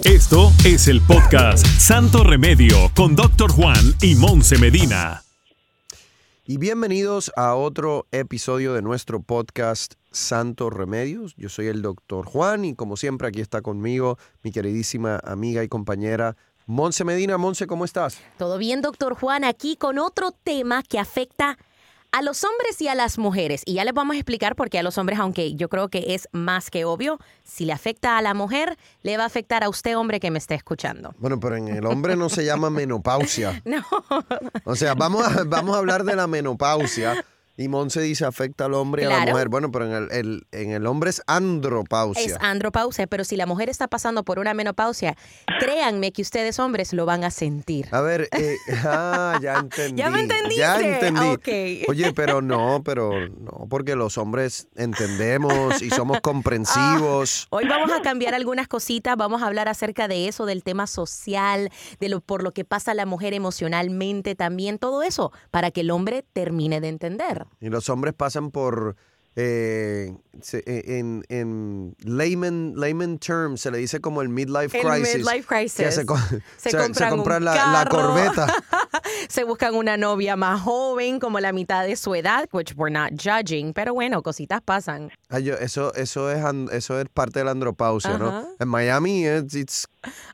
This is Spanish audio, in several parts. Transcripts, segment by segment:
Esto es el podcast Santo Remedio con Doctor Juan y Monse Medina. Y bienvenidos a otro episodio de nuestro podcast Santo Remedios. Yo soy el doctor Juan y como siempre aquí está conmigo mi queridísima amiga y compañera Monse Medina. Monse, ¿cómo estás? Todo bien, doctor Juan, aquí con otro tema que afecta a los hombres y a las mujeres. Y ya les vamos a explicar por qué a los hombres, aunque yo creo que es más que obvio, si le afecta a la mujer, le va a afectar a usted, hombre, que me esté escuchando. Bueno, pero en el hombre no se llama menopausia. No. O sea, vamos a, vamos a hablar de la menopausia. Y Monse dice afecta al hombre y a la mujer. Bueno, pero en el, el- en el hombre es andropausia. Es andropausia, pero si la mujer está pasando por una menopausia, créanme que ustedes hombres lo van a sentir. A ver, eh, ah, ya entendí. ¿Ya me entendiste? Ya entendí. Ok. Oye, pero no, pero no, porque los hombres entendemos y somos comprensivos. Hoy vamos a cambiar algunas cositas, vamos a hablar acerca de eso, del tema social, de lo por lo que pasa la mujer emocionalmente también, todo eso, para que el hombre termine de entender. Y los hombres pasan por, eh, se- en, en layman, layman terms, se le dice como el midlife El crisis. midlife crisis. Que se, Se se- se compran compra un la, la corbeta. Se buscan una novia más joven, como la mitad de su edad, which we're not judging, pero bueno, cositas pasan. Ay, yo- eso, eso, es, eso es parte de la andropausia, ¿no? Ajá. En Miami it's, it's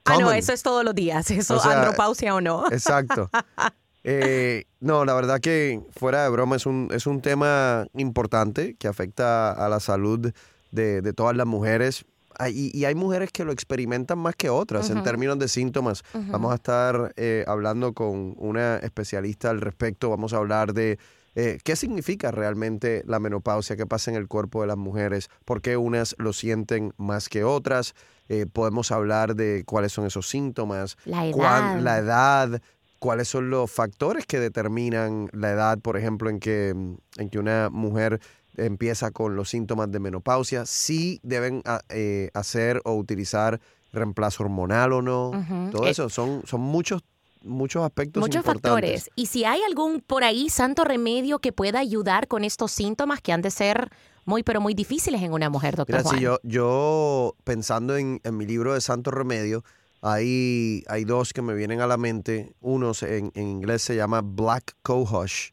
Ah, no, eso es todos los días, eso, O sea, andropausia o no. Exacto. Eh, no, la verdad que fuera de broma es un, es un tema importante que afecta a la salud de, de todas las mujeres. Hay- Y, y hay mujeres que lo experimentan más que otras en términos de síntomas. Vamos a estar eh, hablando con una especialista al respecto. Vamos a hablar de eh, qué significa realmente la menopausia, qué pasa en el cuerpo de las mujeres, por qué unas lo sienten más que otras. Eh, podemos hablar de cuáles son esos síntomas, La edad. cuán- la edad, cuáles son los factores que determinan la edad, por ejemplo, en que, en que una mujer empieza con los síntomas de menopausia, si deben a- eh, hacer o utilizar reemplazo hormonal o no. Todo Eh, eso son, son muchos, muchos aspectos Muchos importantes. factores. Y si hay algún por ahí santo remedio que pueda ayudar con estos síntomas que han de ser muy, pero muy difíciles en una mujer, doctor Mira, Juan. si yo, yo pensando en, en mi libro de Santo Remedio, hay, hay dos que me vienen a la mente. Uno en, en inglés se llama Black Cohosh.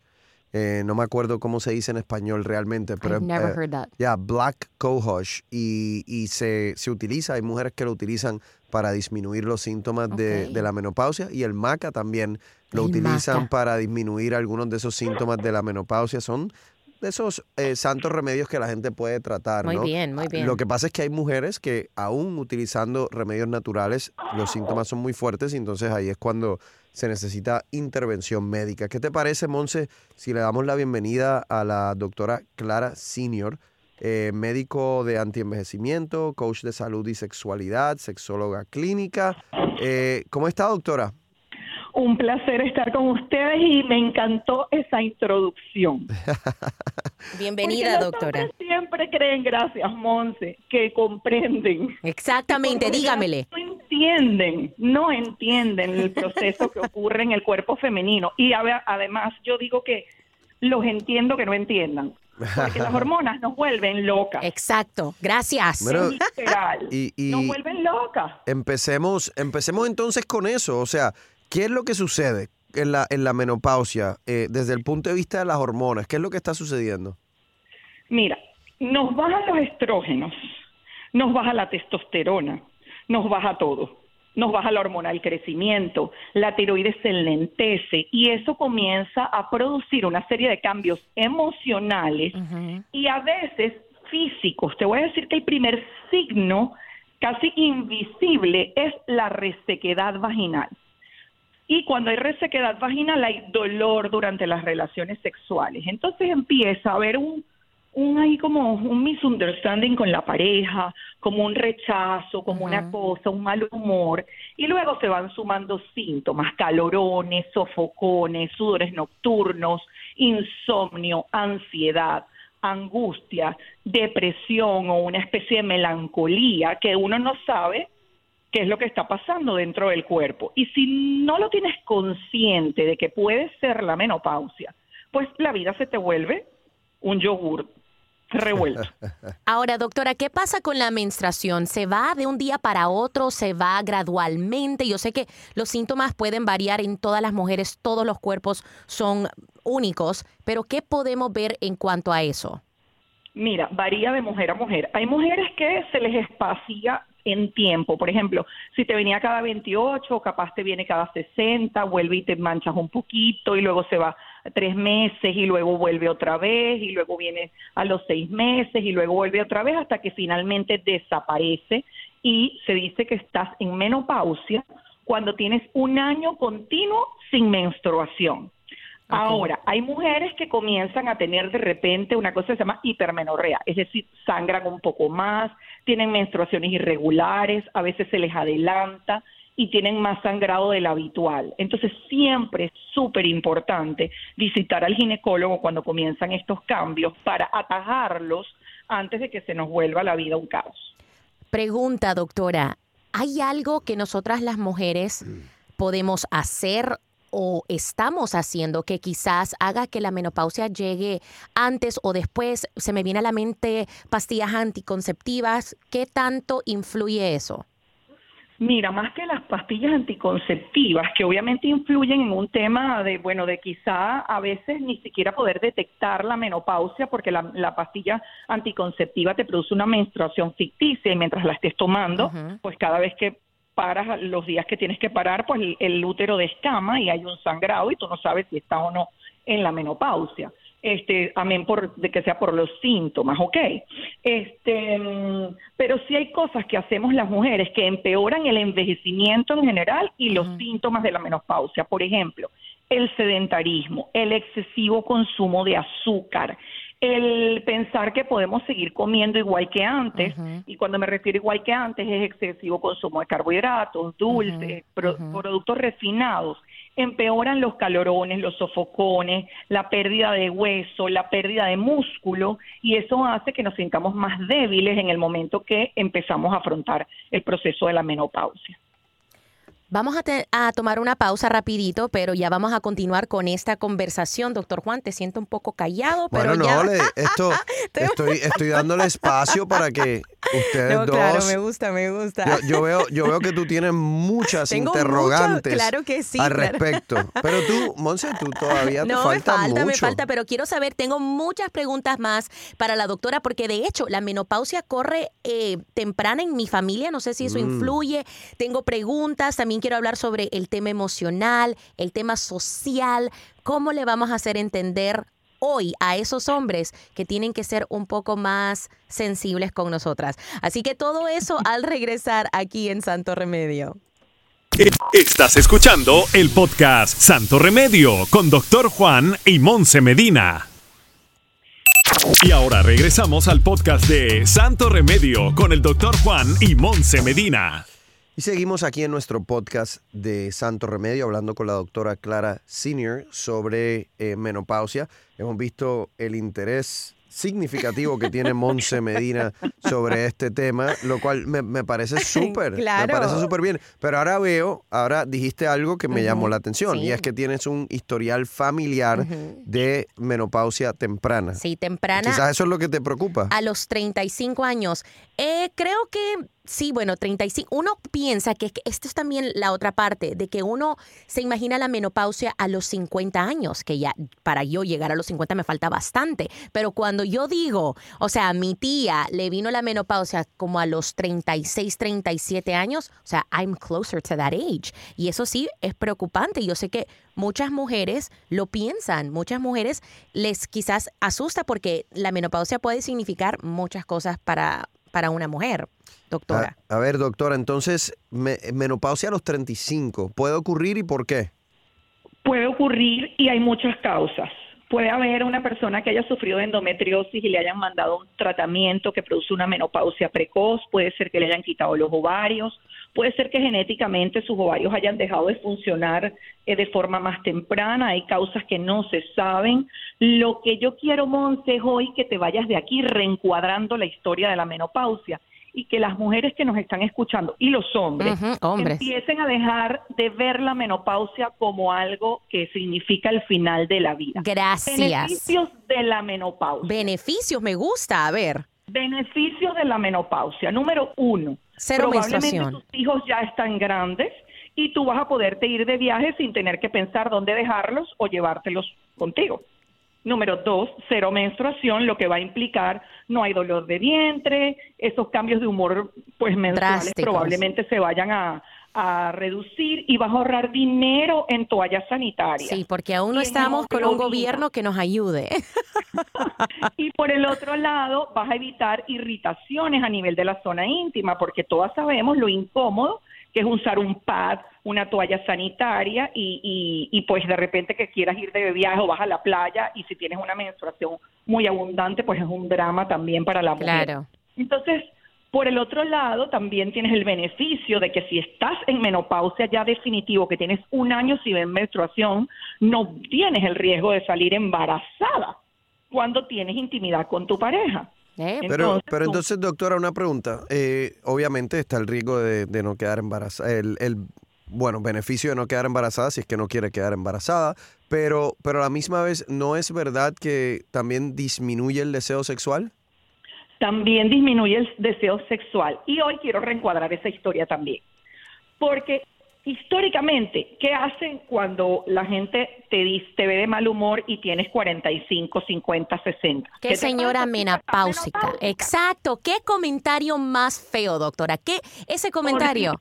Eh, no me acuerdo cómo se dice en español realmente, pero I've never eh, heard that. ya, Black Cohosh. Y, y se, se utiliza, hay mujeres que lo utilizan para disminuir los síntomas de, de la menopausia. Y el maca también lo El utilizan maca. para disminuir algunos de esos síntomas de la menopausia. Son de esos eh, santos remedios que la gente puede tratar. Muy ¿no? bien, muy bien. Lo que pasa es que hay mujeres que aún utilizando remedios naturales, los síntomas son muy fuertes y entonces ahí es cuando se necesita intervención médica. ¿Qué te parece, Monse, si le damos la bienvenida a la doctora Clara Senior, eh, médico de antienvejecimiento, coach de salud y sexualidad, sexóloga clínica? Eh, ¿Cómo está, doctora? Un placer estar con ustedes y me encantó esa introducción. Bienvenida, doctora. siempre creen, gracias, Monse, que comprenden. Exactamente, dígamele. No entienden, no entienden el proceso que ocurre en el cuerpo femenino. Y además yo digo que los entiendo que no entiendan. Porque las hormonas nos vuelven locas. Exacto, gracias. Bueno, Literal. y- y- Nos vuelven locas. Empecemos, empecemos entonces con eso. O sea, ¿qué es lo que sucede en la, en la menopausia eh, desde el punto de vista de las hormonas? ¿Qué es lo que está sucediendo? Mira, nos bajan los estrógenos, nos baja la testosterona, nos baja todo. Nos baja la hormona del crecimiento, la tiroides se lentece y eso comienza a producir una serie de cambios emocionales y a veces físicos. Te voy a decir que el primer signo casi invisible es la resequedad vaginal. Y cuando hay resequedad vaginal hay dolor durante las relaciones sexuales. Entonces empieza a haber un, un ahí como un misunderstanding con la pareja, como un rechazo, como una cosa, un mal humor, y luego se van sumando síntomas, calorones, sofocones, sudores nocturnos, insomnio, ansiedad, angustia, depresión o una especie de melancolía que uno no sabe qué es lo que está pasando dentro del cuerpo. Y si no lo tienes consciente de que puede ser la menopausia, pues la vida se te vuelve un yogur revuelto. Ahora, doctora, ¿qué pasa con la menstruación? ¿Se va de un día para otro? ¿Se va gradualmente? Yo sé que los síntomas pueden variar en todas las mujeres, todos los cuerpos son únicos, pero ¿qué podemos ver en cuanto a eso? Mira, varía de mujer a mujer. Hay mujeres que se les espacia en tiempo. Por ejemplo, si te venía cada 28, capaz te viene cada 60, vuelve y te manchas un poquito y luego se va tres meses y luego vuelve otra vez y luego viene a los seis meses y luego vuelve otra vez hasta que finalmente desaparece y se dice que estás en menopausia cuando tienes un año continuo sin menstruación. Ahora, hay mujeres que comienzan a tener de repente una cosa que se llama hipermenorrea, es decir, sangran un poco más, tienen menstruaciones irregulares, a veces se les adelanta y tienen más sangrado del habitual. Entonces, siempre es súper importante visitar al ginecólogo cuando comienzan estos cambios para atajarlos antes de que se nos vuelva la vida un caos. Pregunta, doctora, ¿hay algo que nosotras las mujeres podemos hacer o estamos haciendo que quizás haga que la menopausia llegue antes o después? Se me viene a la mente pastillas anticonceptivas. ¿Qué tanto influye eso? Mira, más que las pastillas anticonceptivas, que obviamente influyen en un tema de, bueno, de quizá a veces ni siquiera poder detectar la menopausia, porque la, pastilla anticonceptiva te produce una menstruación ficticia y mientras la estés tomando, pues cada vez que paras los días que tienes que parar, pues el, útero descama y hay un sangrado y tú no sabes si está o no en la menopausia. Este, amén por de que sea por los síntomas, ¿ok? Este, pero sí hay cosas que hacemos las mujeres que empeoran el envejecimiento en general y los síntomas de la menopausia. Por ejemplo, el sedentarismo, el excesivo consumo de azúcar, el pensar que podemos seguir comiendo igual que antes, y cuando me refiero igual que antes es excesivo consumo de carbohidratos, dulces, productos refinados, empeoran los calorones, los sofocones, la pérdida de hueso, la pérdida de músculo, y eso hace que nos sintamos más débiles en el momento que empezamos a afrontar el proceso de la menopausia. Vamos a, tomar una pausa rapidito, pero ya vamos a continuar con esta conversación. Doctor Juan, te siento un poco callado, pero bueno, no, esto, estoy, estoy dándole espacio para que ustedes no, Claro, me gusta, me gusta. Yo, veo, yo veo que tú tienes muchas interrogantes claro que sí, al respecto. Pero tú, Monse, tú todavía te falta, me falta, mucho. me falta, pero quiero saber, tengo muchas preguntas más para la doctora, porque de hecho la menopausia corre eh, temprana en mi familia, no sé si eso mm. influye. Tengo preguntas, también quiero hablar sobre el tema emocional, el tema social, cómo le vamos a hacer entender hoy a esos hombres que tienen que ser un poco más sensibles con nosotras. Así que todo eso al regresar aquí en Santo Remedio. Estás escuchando el podcast Santo Remedio con Doctor Juan y Monse Medina. Y ahora regresamos al podcast de Santo Remedio con el Doctor Juan y Monse Medina. Y seguimos aquí en nuestro podcast de Santo Remedio hablando con la doctora Clara Senior sobre eh, menopausia. Hemos visto el interés significativo que tiene Monse Medina sobre este tema, lo cual me, parece súper, me parece súper bien. Pero ahora veo, ahora dijiste algo que me llamó la atención y es que tienes un historial familiar de menopausia temprana. Sí, temprana. Quizás eso es lo que te preocupa. A los 35 años. Eh, creo que Sí, bueno, 35. Uno piensa que, esto es también la otra parte, de que uno se imagina la menopausia a los 50 años, que ya para yo llegar a los 50 me falta bastante. Pero cuando yo digo, o sea, a mi tía le vino la menopausia como a los 36, 37 años, o sea, I'm closer to that age. Y eso sí es preocupante. Yo sé que muchas mujeres lo piensan, muchas mujeres les quizás asusta porque la menopausia puede significar muchas cosas para, para una mujer doctora. A, ver, doctora, entonces, menopausia a los 35, ¿puede ocurrir y por qué? Puede ocurrir y hay muchas causas. Puede haber una persona que haya sufrido de endometriosis y le hayan mandado un tratamiento que produce una menopausia precoz, puede ser que le hayan quitado los ovarios, puede ser que genéticamente sus ovarios hayan dejado de funcionar eh, de forma más temprana, hay causas que no se saben. Lo que yo quiero, Monse, es hoy que te vayas de aquí reencuadrando la historia de la menopausia y que las mujeres que nos están escuchando y los hombres, empiecen a dejar de ver la menopausia como algo que significa el final de la vida. Gracias. Beneficios de la menopausia. Beneficios, me gusta. A ver. Beneficios de la menopausia. Número uno, Cero probablemente menstruación. tus hijos ya están grandes y tú vas a poderte ir de viaje sin tener que pensar dónde dejarlos o llevártelos contigo. Número dos, cero menstruación, lo que va a implicar no hay dolor de vientre, esos cambios de humor pues menstruales Drásticos. probablemente se vayan a, a reducir y vas a ahorrar dinero en toallas sanitarias. Sí, porque aún no estamos con un gobierno que nos ayude. Y por el otro lado, vas a evitar irritaciones a nivel de la zona íntima, porque todas sabemos lo incómodo que es usar un pad, una toalla sanitaria y, y, y pues de repente que quieras ir de viaje o vas a la playa y si tienes una menstruación muy abundante, pues es un drama también para la mujer. Claro. Entonces, por el otro lado, también tienes el beneficio de que si estás en menopausia ya definitivo, que tienes un año sin menstruación, no tienes el riesgo de salir embarazada cuando tienes intimidad con tu pareja. Eh, Pero, Entonces, pero entonces, doctora, una pregunta. Eh, obviamente está el riesgo de, de no quedar embarazada, el, el, bueno, beneficio de no quedar embarazada si es que no quiere quedar embarazada, pero, pero a la misma vez, ¿no es verdad que también disminuye el deseo sexual? también disminuye el deseo sexual. Y hoy quiero reencuadrar esa historia también. Porque históricamente, ¿qué hacen cuando la gente te, dice, te ve de mal humor y tienes 45, 50, 60? Qué te señora menopáusica. Menopáusica. Exacto. ¿Qué comentario más feo, doctora? ¿Qué ese comentario?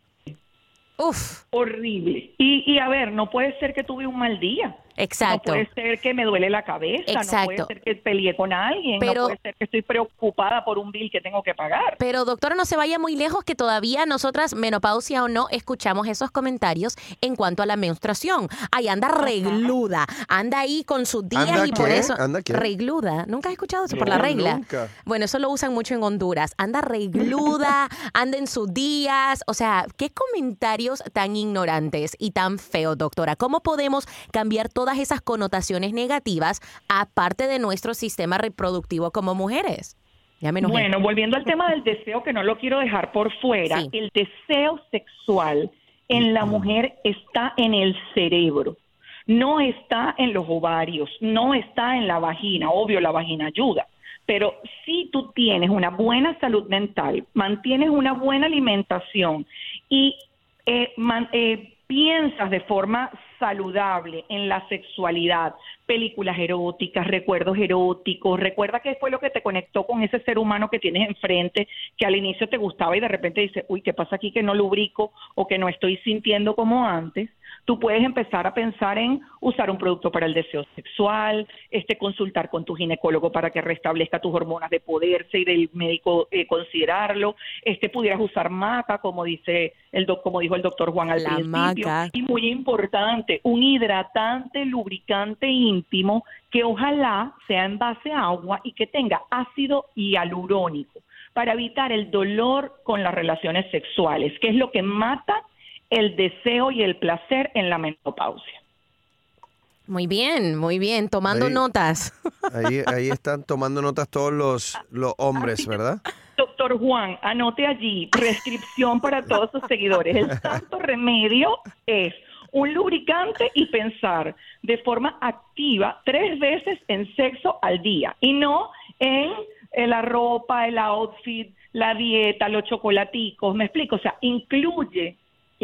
Uf, Horrible. Y, y a ver, no puede ser que tuve un mal día. Exacto. No puede ser que me duele la cabeza, no Exacto. puede ser que peleé con alguien, Pero- no puede ser que estoy preocupada por un bill que tengo que pagar. Pero doctora, no se vaya muy lejos que todavía nosotras, menopausia o no, escuchamos esos comentarios en cuanto a la menstruación. Ay, anda regluda, anda ahí con sus días ¿Anda y por eso... ¿Anda qué? Regluda, ¿nunca has escuchado eso? por No, la regla. nunca. Bueno, eso lo usan mucho en Honduras. Anda regluda, anda en sus días. O sea, qué comentarios tan ignorantes y tan feos, doctora. ¿Cómo podemos cambiar todas esas connotaciones negativas aparte de nuestro sistema reproductivo como mujeres? Bueno, volviendo al tema del deseo, que no lo quiero dejar por fuera, Sí. el deseo sexual en la mujer está en el cerebro, no está en los ovarios, no está en la vagina, obvio la vagina ayuda, pero si tú tienes una buena salud mental, mantienes una buena alimentación y eh, man- eh, piensas de forma saludable en la sexualidad, películas eróticas, recuerdos eróticos, recuerda qué fue lo que te conectó con ese ser humano que tienes enfrente, que al inicio te gustaba y de repente dices, uy, ¿qué pasa aquí que no lubrico o que no estoy sintiendo como antes? Tú puedes empezar a pensar en usar un producto para el deseo sexual, este consultar con tu ginecólogo para que restablezca tus hormonas de poderse y del médico eh, considerarlo. Este pudieras usar maca, como dice el doc, como dijo el doctor Juan al La principio. maca. Y muy importante, un hidratante lubricante íntimo que ojalá sea en base a agua y que tenga ácido hialurónico para evitar el dolor con las relaciones sexuales, que es lo que mata el deseo y el placer en la menopausia. Muy bien, muy bien, tomando Ahí. notas. Ahí, ahí están tomando notas todos los, los hombres, ¿verdad? Doctor Juan, anote allí, prescripción para todos sus seguidores. El santo remedio es un lubricante y pensar de forma activa tres veces en sexo al día y no en eh, la ropa, el outfit, la dieta, los chocolaticos. Me explico, o sea, incluye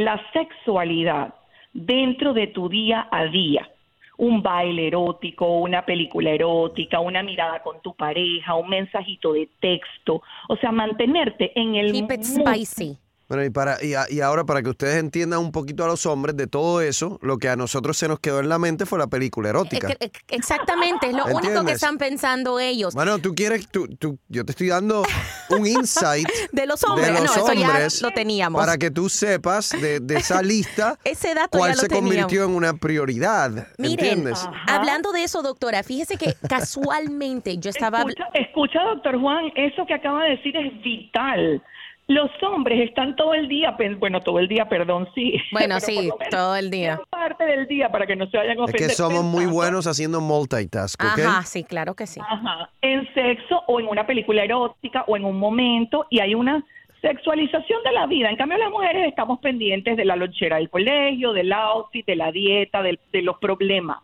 la sexualidad dentro de tu día a día. Un baile erótico, una película erótica, una mirada con tu pareja, un mensajito de texto. O sea, mantenerte en el Keep it mood. spicy. Bueno, y, para, y, a- y ahora para que ustedes entiendan un poquito a los hombres de todo eso, lo que a nosotros se nos quedó en la mente fue la película erótica. Eh, que- eh, Exactamente, es lo único que están pensando ellos. Bueno, tú quieres, tú, tú- yo te estoy dando un insight De los hombres, de los no, eso ya lo teníamos. para que tú sepas de, de esa lista Ese dato cuál ya lo se convirtió teníamos. en una prioridad. Miren, ¿Entiendes? Ajá. hablando de eso, doctora, fíjese que casualmente yo estaba... Escucha, escucha, doctor Juan, eso que acaba de decir es vital. Los hombres están todo el día, bueno, todo el día, perdón, sí. Bueno, sí, todo el día. parte del día para que no se vayan a Es ofender. que somos muy buenos haciendo multitask, ¿ok? Ajá, sí, claro que sí. Ajá, en sexo o en una película erótica o en un momento y hay una sexualización de la vida. En cambio, las mujeres estamos pendientes de la lonchera del colegio, del outfit, de la dieta, de, de los problemas.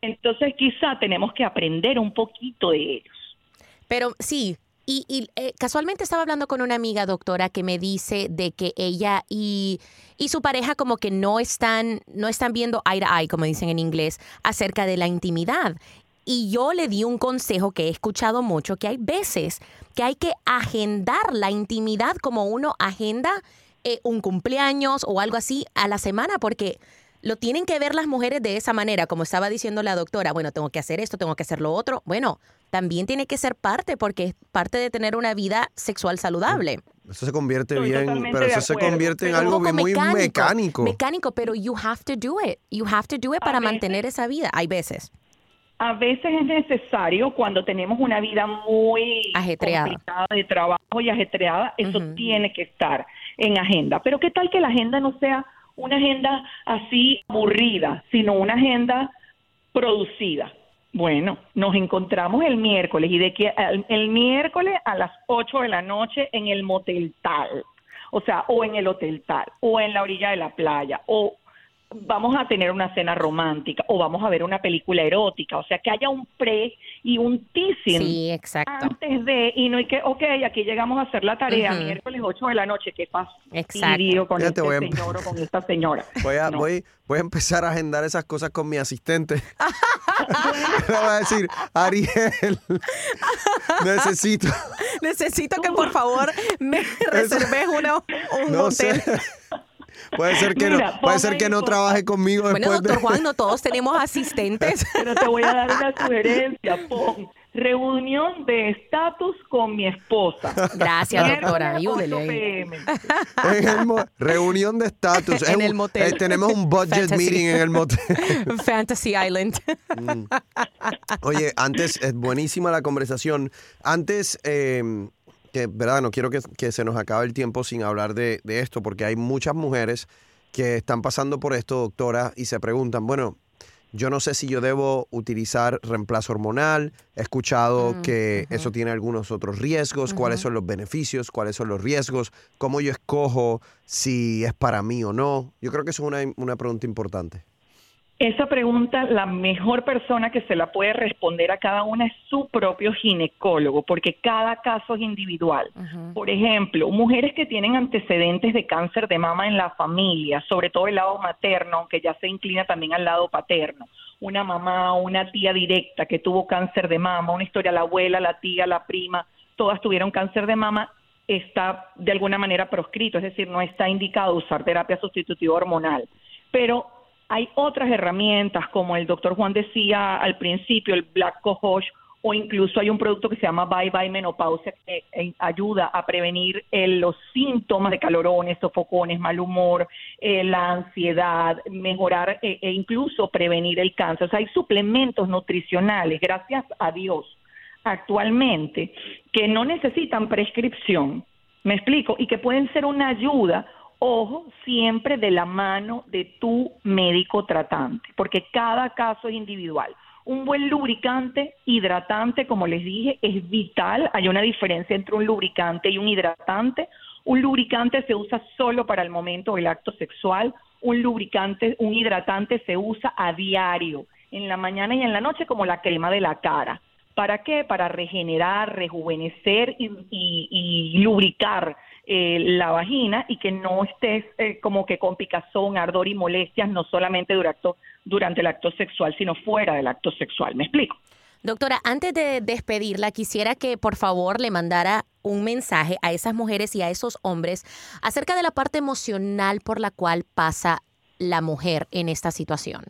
Entonces, quizá tenemos que aprender un poquito de ellos. Pero sí, y, y eh, casualmente estaba hablando con una amiga doctora que me dice de que ella y, y, su pareja como que no están, no están viendo eye to eye, como dicen en inglés, acerca de la intimidad. Y yo le di un consejo que he escuchado mucho, que hay veces que hay que agendar la intimidad como uno agenda eh, un cumpleaños o algo así a la semana, porque lo tienen que ver las mujeres de esa manera, como estaba diciendo la doctora, bueno, tengo que hacer esto, tengo que hacer lo otro. Bueno, también tiene que ser parte porque es parte de tener una vida sexual saludable. Eso se convierte bien, pero eso se convierte en algo muy mecánico, mecánico. pero you have to do it. You have to do it para mantener esa vida. Hay veces. A veces es necesario cuando tenemos una vida muy ajetreada de trabajo y ajetreada, eso tiene que estar en agenda. Pero qué tal que la agenda no sea una agenda así aburrida, sino una agenda producida. Bueno, nos encontramos el miércoles y de que el, miércoles a las 8 de la noche en el motel tal, o sea, o en el hotel tal, o en la orilla de la playa, o vamos a tener una cena romántica o vamos a ver una película erótica, o sea, que haya un pre y un teasing sí, exacto. antes de, y no hay que, ok, aquí llegamos a hacer la tarea miércoles 8 de la noche, ¿qué pasa? Exacto. con este señor o con esta señora. Voy a, voy, voy a empezar a agendar esas cosas con mi asistente. Le voy a decir, Ariel, necesito... Necesito que por favor me reserves una, un hotel. Puede ser que no, puede ser que no trabaje conmigo después Bueno, doctor Juan, no todos tenemos asistentes. Pero te voy a dar una sugerencia, pon reunión de estatus con mi esposa. Gracias, doctora, ayúdele. reunión de estatus. en el motel. Eh, tenemos un budget meeting en el motel. Fantasy Island. Mm. Oye, antes, es buenísima la conversación. Antes, eh, que, ¿verdad? No quiero que, se nos acabe el tiempo sin hablar de, esto, porque hay muchas mujeres que están pasando por esto, doctora, y se preguntan, bueno, yo no sé si yo debo utilizar reemplazo hormonal. He escuchado mm, que eso tiene algunos otros riesgos. ¿Cuáles son los beneficios? ¿Cuáles son los riesgos? ¿Cómo yo escojo si es para mí o no? Yo creo que eso es una pregunta importante. Esa pregunta, la mejor persona que se la puede responder a cada una es su propio ginecólogo, porque cada caso es individual. Por ejemplo, mujeres que tienen antecedentes de cáncer de mama en la familia, sobre todo el lado materno, aunque ya se inclina también al lado paterno. Una mamá o una tía directa que tuvo cáncer de mama, una historia, la abuela, la tía, la prima, todas tuvieron cáncer de mama, está de alguna manera proscrito, es decir, no está indicado usar terapia sustitutiva hormonal. Pero hay otras herramientas, como el doctor Juan decía al principio, el Black Cohosh, o incluso hay un producto que se llama Bye Bye Menopausia que eh, ayuda a prevenir eh, los síntomas de calorones, sofocones, mal humor, eh, la ansiedad, mejorar e incluso prevenir el cáncer. O sea, hay suplementos nutricionales, gracias a Dios, actualmente, que no necesitan prescripción, me explico, y que pueden ser una ayuda Ojo, siempre de la mano de tu médico tratante, porque cada caso es individual. Un buen lubricante, hidratante, como les dije, es vital. Hay una diferencia entre un lubricante y un hidratante. Un lubricante se usa solo para el momento del acto sexual. Un lubricante, un hidratante se usa a diario, en la mañana y en la noche, como la crema de la cara. ¿Para qué? Para regenerar, rejuvenecer y lubricar eh, la vagina y que no estés eh, como que con picazón, ardor y molestias, no solamente durante, durante el acto sexual, sino fuera del acto sexual. ¿Me explico? Doctora, antes de despedirla, quisiera que por favor le mandara un mensaje a esas mujeres y a esos hombres acerca de la parte emocional por la cual pasa la mujer en esta situación.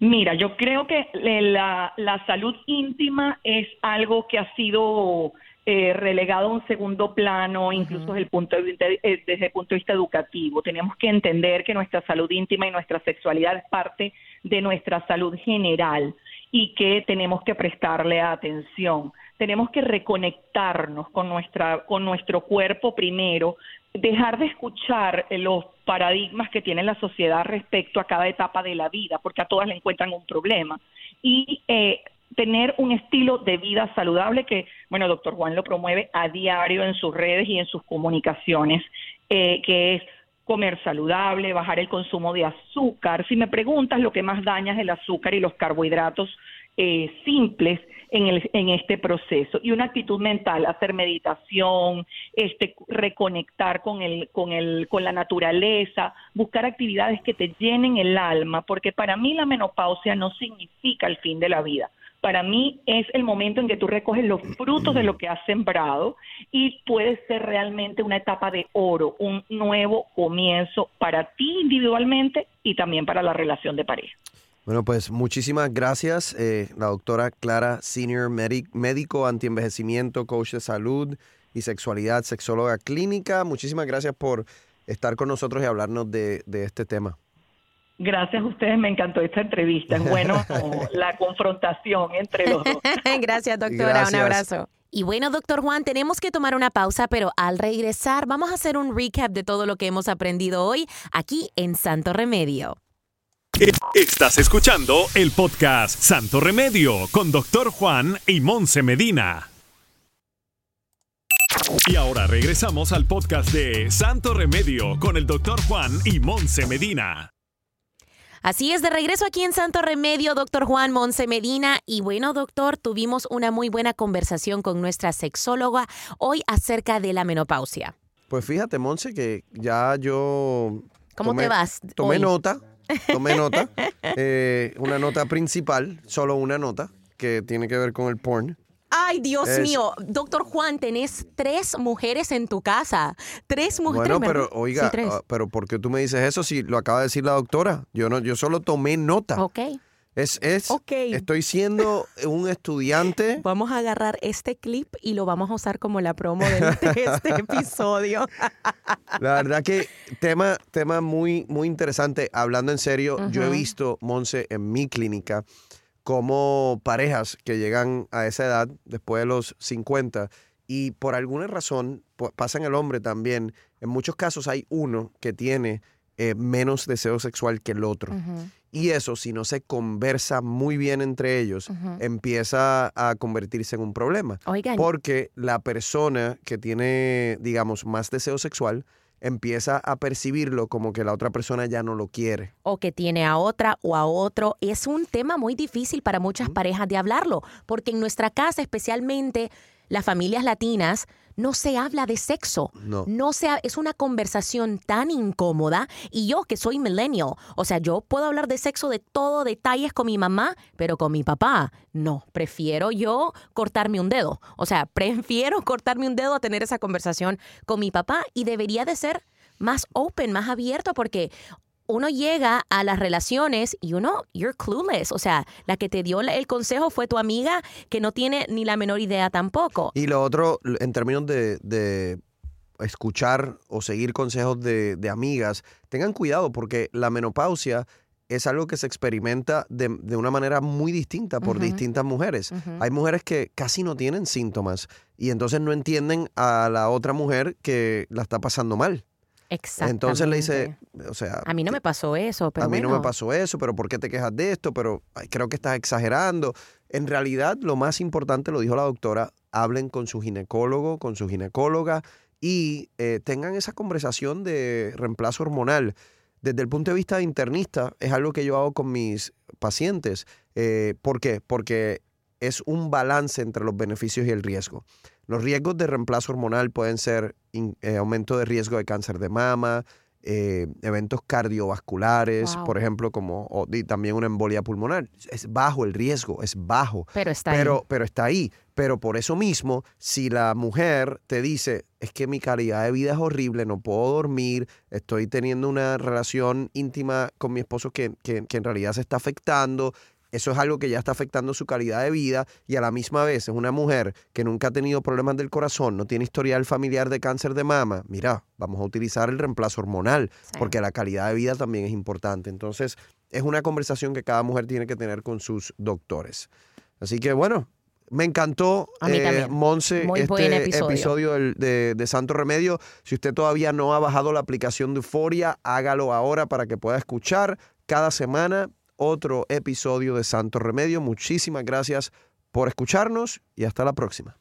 Mira, yo creo que la, la salud íntima es algo que ha sido eh, relegado a un segundo plano, incluso desde, el punto de vista, eh, desde el punto de vista educativo. Tenemos que entender que nuestra salud íntima y nuestra sexualidad es parte de nuestra salud general y que tenemos que prestarle atención. Tenemos que reconectarnos con, nuestra, con nuestro cuerpo primero, dejar de escuchar los paradigmas que tiene la sociedad respecto a cada etapa de la vida, porque a todas le encuentran un problema, y eh, tener un estilo de vida saludable que, bueno, doctor Juan lo promueve a diario en sus redes y en sus comunicaciones, eh, que es comer saludable, bajar el consumo de azúcar. Si me preguntas, lo que más daña es el azúcar y los carbohidratos eh, simples en, el, en este proceso y una actitud mental, hacer meditación, este, reconectar con el, con el, con la naturaleza, buscar actividades que te llenen el alma, porque para mí la menopausia no significa el fin de la vida para mí es el momento en que tú recoges los frutos de lo que has sembrado y puede ser realmente una etapa de oro, un nuevo comienzo para ti individualmente y también para la relación de pareja. Bueno, pues muchísimas gracias, eh, la doctora Clara, senior médico antienvejecimiento, coach de salud y sexualidad, sexóloga clínica. Muchísimas gracias por estar con nosotros y hablarnos de este tema. Gracias a ustedes, me encantó esta entrevista. Es bueno la confrontación entre los dos. Gracias, doctora. Un abrazo. Y bueno, doctor Juan, tenemos que tomar una pausa, pero al regresar vamos a hacer un recap de todo lo que hemos aprendido hoy aquí en Santo Remedio. Estás escuchando el podcast Santo Remedio con doctor Juan y Monse Medina. Y ahora regresamos al podcast de Santo Remedio con el doctor Juan y Monse Medina. Así es, de regreso aquí en Santo Remedio, doctor Juan Monse Medina. Y bueno, doctor, tuvimos una muy buena conversación con nuestra sexóloga hoy acerca de la menopausia. Pues fíjate, Monse, que ya yo... ¿Cómo te vas? Tomé nota, tomé nota. Eh, una nota principal, solo una nota, que tiene que ver con el porn. Ay, Dios mío. Doctor Juan, tenés tres mujeres en tu casa. Tres mujeres. Bueno, pero oiga, ah, pero ¿por qué tú me dices eso si lo acaba de decir la doctora? Yo no, yo solo tomé nota. Ok. Es, es, estoy siendo un estudiante. Vamos a agarrar este clip y lo vamos a usar como la promo de este episodio. La verdad que tema, tema muy, muy interesante. Hablando en serio, yo he visto, Monse, en mi clínica, como parejas que llegan a esa edad, después de los 50, y por alguna razón, pasa en el hombre también, en muchos casos hay uno que tiene eh, menos deseo sexual que el otro. Y eso, si no se conversa muy bien entre ellos, empieza a convertirse en un problema. Porque la persona que tiene, digamos, más deseo sexual, empieza a percibirlo como que la otra persona ya no lo quiere. O que tiene a otra o a otro. Es un tema muy difícil para muchas parejas de hablarlo, porque en nuestra casa especialmente las familias latinas no se habla de sexo. No. No se, es una conversación tan incómoda. Y yo, que soy millennial, o sea, yo puedo hablar de sexo de todo detalles con mi mamá, pero con mi papá, no. Prefiero yo cortarme un dedo. O sea, prefiero cortarme un dedo a tener esa conversación con mi papá y debería de ser más open, más abierto, porque uno llega a las relaciones y uno, you're clueless. O sea, la que te dio el consejo fue tu amiga que no tiene ni la menor idea tampoco. Y lo otro, en términos de, escuchar o seguir consejos de, amigas, tengan cuidado porque la menopausia es algo que se experimenta de, una manera muy distinta por distintas mujeres. Hay mujeres que casi no tienen síntomas y entonces no entienden a la otra mujer que la está pasando mal. Exactamente. Entonces le dice, o sea... A mí no me pasó eso, pero A mí no me pasó eso, pero ¿por qué te quejas de esto? Pero creo que estás exagerando. En realidad, lo más importante, lo dijo la doctora, hablen con su ginecólogo, con su ginecóloga y eh, tengan esa conversación de reemplazo hormonal. Desde el punto de vista internista, es algo que yo hago con mis pacientes. Eh, ¿Por qué? Porque es un balance entre los beneficios y el riesgo. Los riesgos de reemplazo hormonal pueden ser eh, aumento de riesgo de cáncer de mama, eh, eventos cardiovasculares, por ejemplo, como y también una embolia pulmonar. Es bajo el riesgo, es bajo. Pero está pero, ahí. Pero está ahí. Pero por eso mismo, si la mujer te dice, es que mi calidad de vida es horrible, no puedo dormir, estoy teniendo una relación íntima con mi esposo que, que, que en realidad se está afectando, eso es algo que ya está afectando su calidad de vida y a la misma vez es una mujer que nunca ha tenido problemas del corazón, no tiene historial familiar de cáncer de mama. Mira, vamos a utilizar el reemplazo hormonal porque la calidad de vida también es importante. Entonces, es una conversación que cada mujer tiene que tener con sus doctores. Así que bueno, me encantó, eh, Monse, este episodio, de, de, Santo Remedio. Si usted todavía no ha bajado la aplicación de Euforia, hágalo ahora para que pueda escuchar cada semana otro episodio de Santo Remedio. Muchísimas gracias por escucharnos y hasta la próxima.